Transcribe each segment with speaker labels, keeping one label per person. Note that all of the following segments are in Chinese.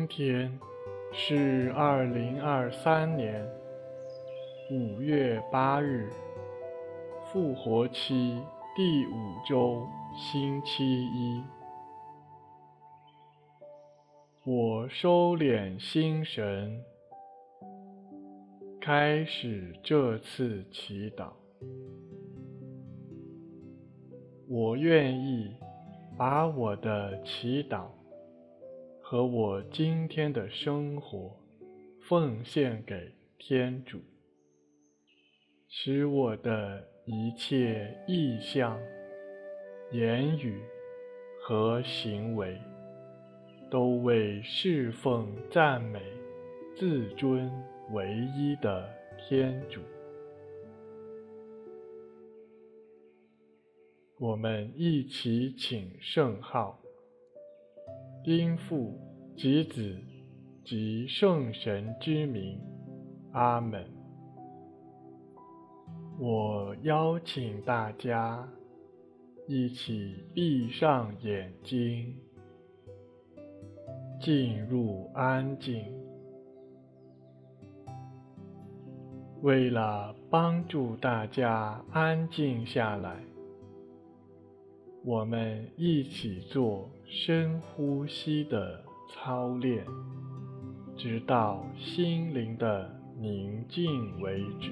Speaker 1: 今天是二零二三年五月八日，复活期第五周星期一。我收敛心神，开始这次祈祷。我愿意把我的祈祷和我今天的生活奉献给天主，使我的一切意向、言语和行为。都为侍奉、赞美、自尊唯一的天主。我们一起请圣号，因父及子及圣神之名，阿门。我邀请大家一起闭上眼睛。进入安静。为了帮助大家安静下来，我们一起做深呼吸的操练，直到心灵的宁静为止。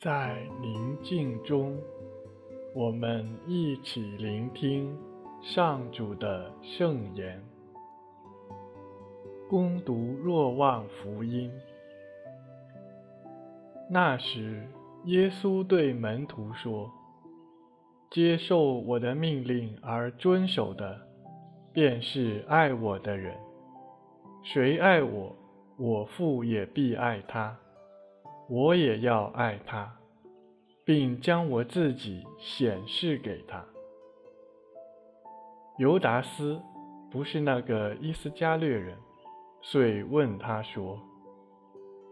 Speaker 1: 在宁静中，我们一起聆听上主的圣言。攻读若望福音。那时，耶稣对门徒说：“接受我的命令而遵守的，便是爱我的人。谁爱我，我父也必爱他。”我也要爱他，并将我自己显示给他。犹达斯不是那个伊斯加略人，遂问他说：“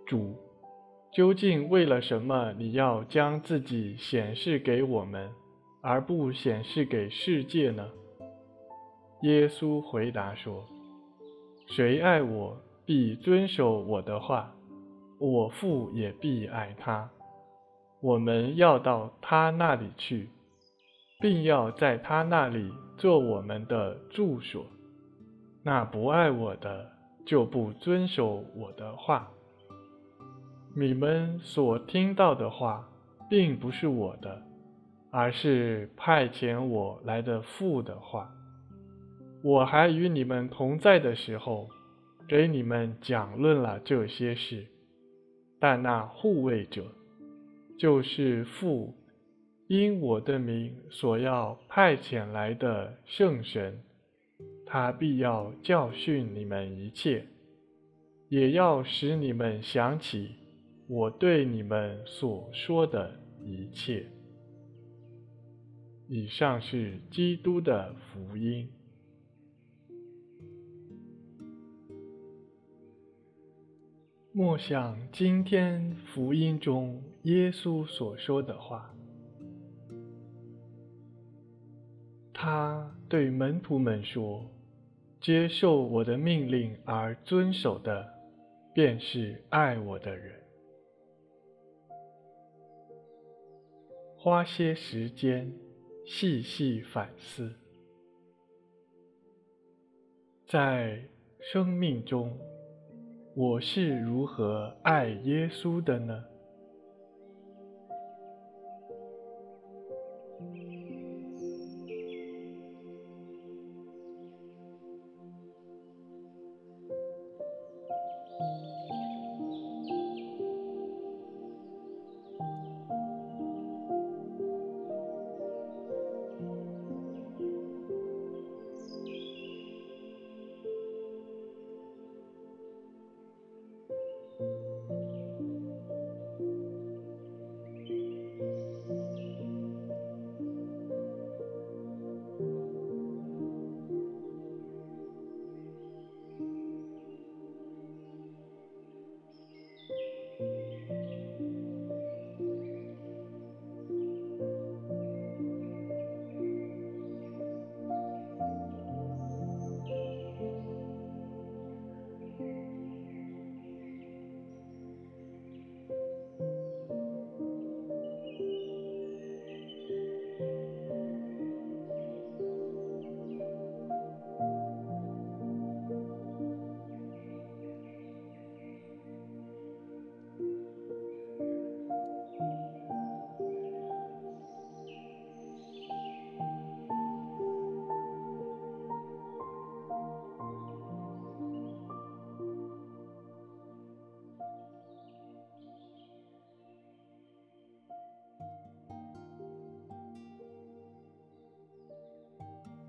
Speaker 1: 主，究竟为了什么你要将自己显示给我们，而不显示给世界呢？”耶稣回答说：“谁爱我，必遵守我的话。”我父也必爱他，我们要到他那里去，并要在他那里做我们的住所。那不爱我的，就不遵守我的话。你们所听到的话，并不是我的，而是派遣我来的父的话。我还与你们同在的时候，给你们讲论了这些事。但那护卫者，就是父因我的名所要派遣来的圣神，他必要教训你们一切，也要使你们想起我对你们所说的一切。以上是基督的福音。默想今天福音中耶稣所说的话，他对门徒们说：“接受我的命令而遵守的，便是爱我的人。”花些时间细细反思，在生命中，我是如何爱耶稣的呢？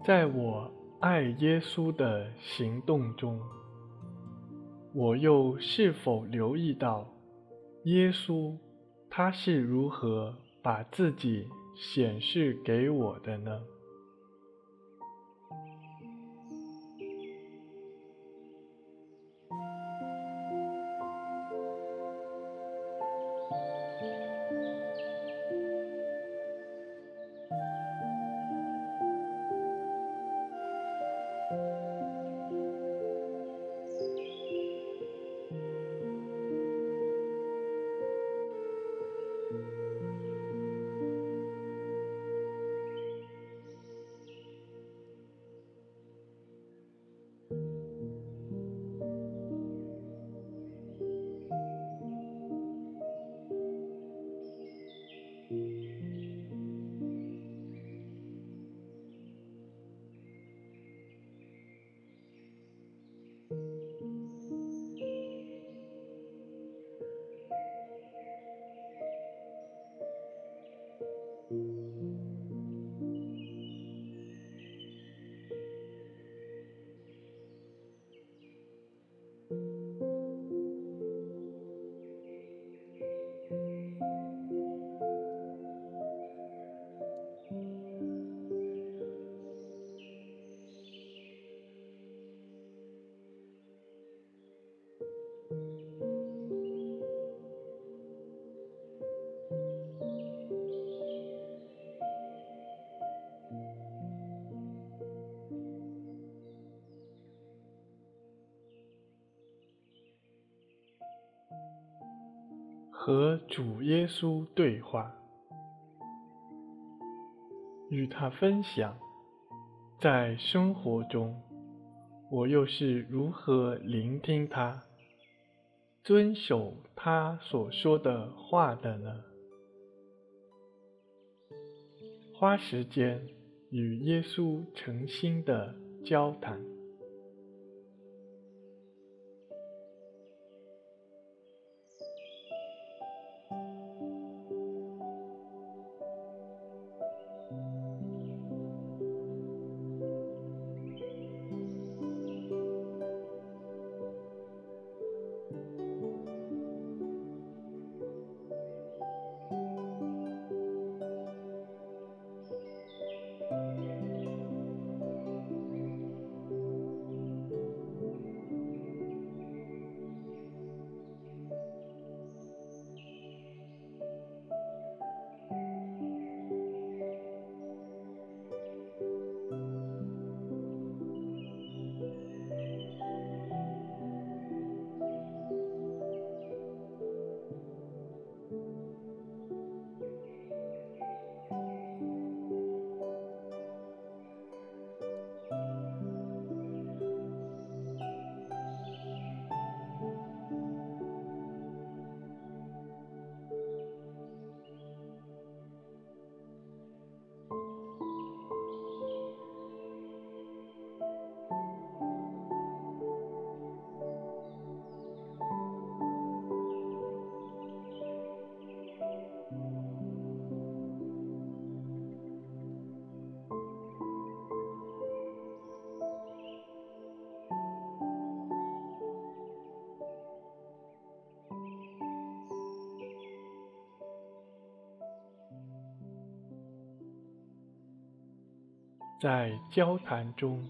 Speaker 1: 在我爱耶稣的行动中，我又是否留意到耶稣他是如何把自己显示给我的呢？和主耶稣对话，与他分享，在生活中，我又是如何聆听他、遵守他所说的话的呢？花时间与耶稣诚心的交谈。在交谈中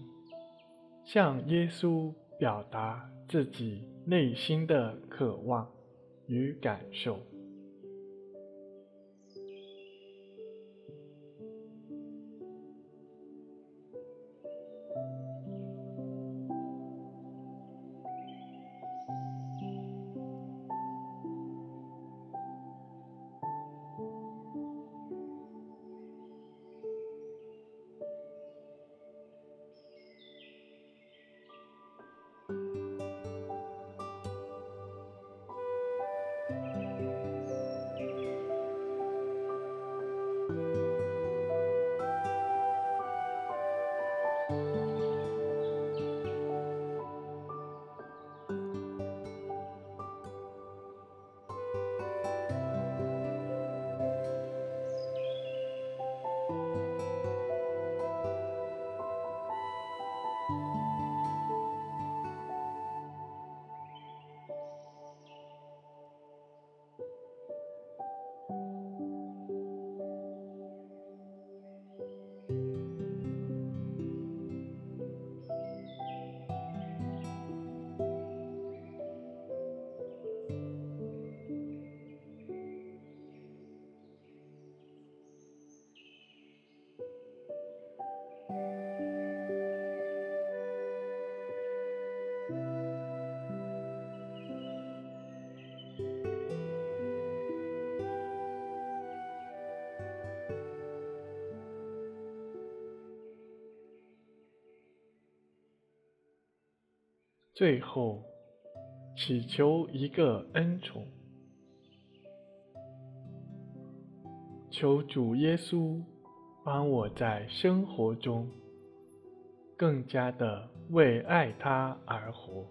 Speaker 1: 向耶稣表达自己内心的渴望与感受。最后，祈求一个恩宠，求主耶稣帮我在生活中更加的为爱他而活。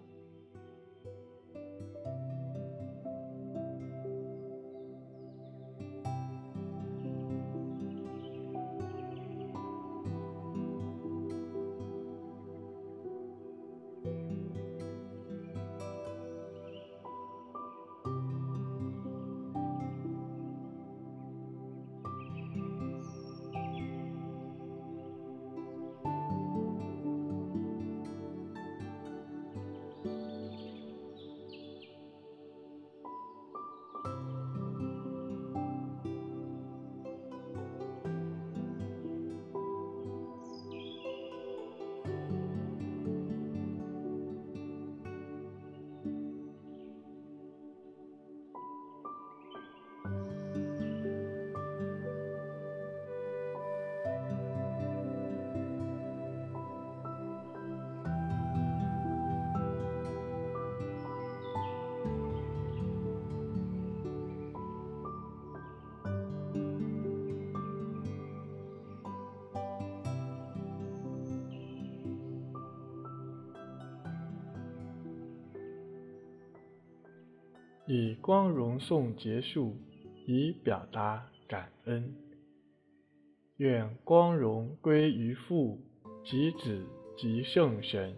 Speaker 1: 以光荣颂结束，以表达感恩。愿光荣归于父及子及圣神，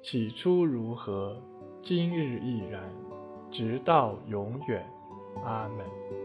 Speaker 1: 起初如何，今日亦然，直到永远。阿门。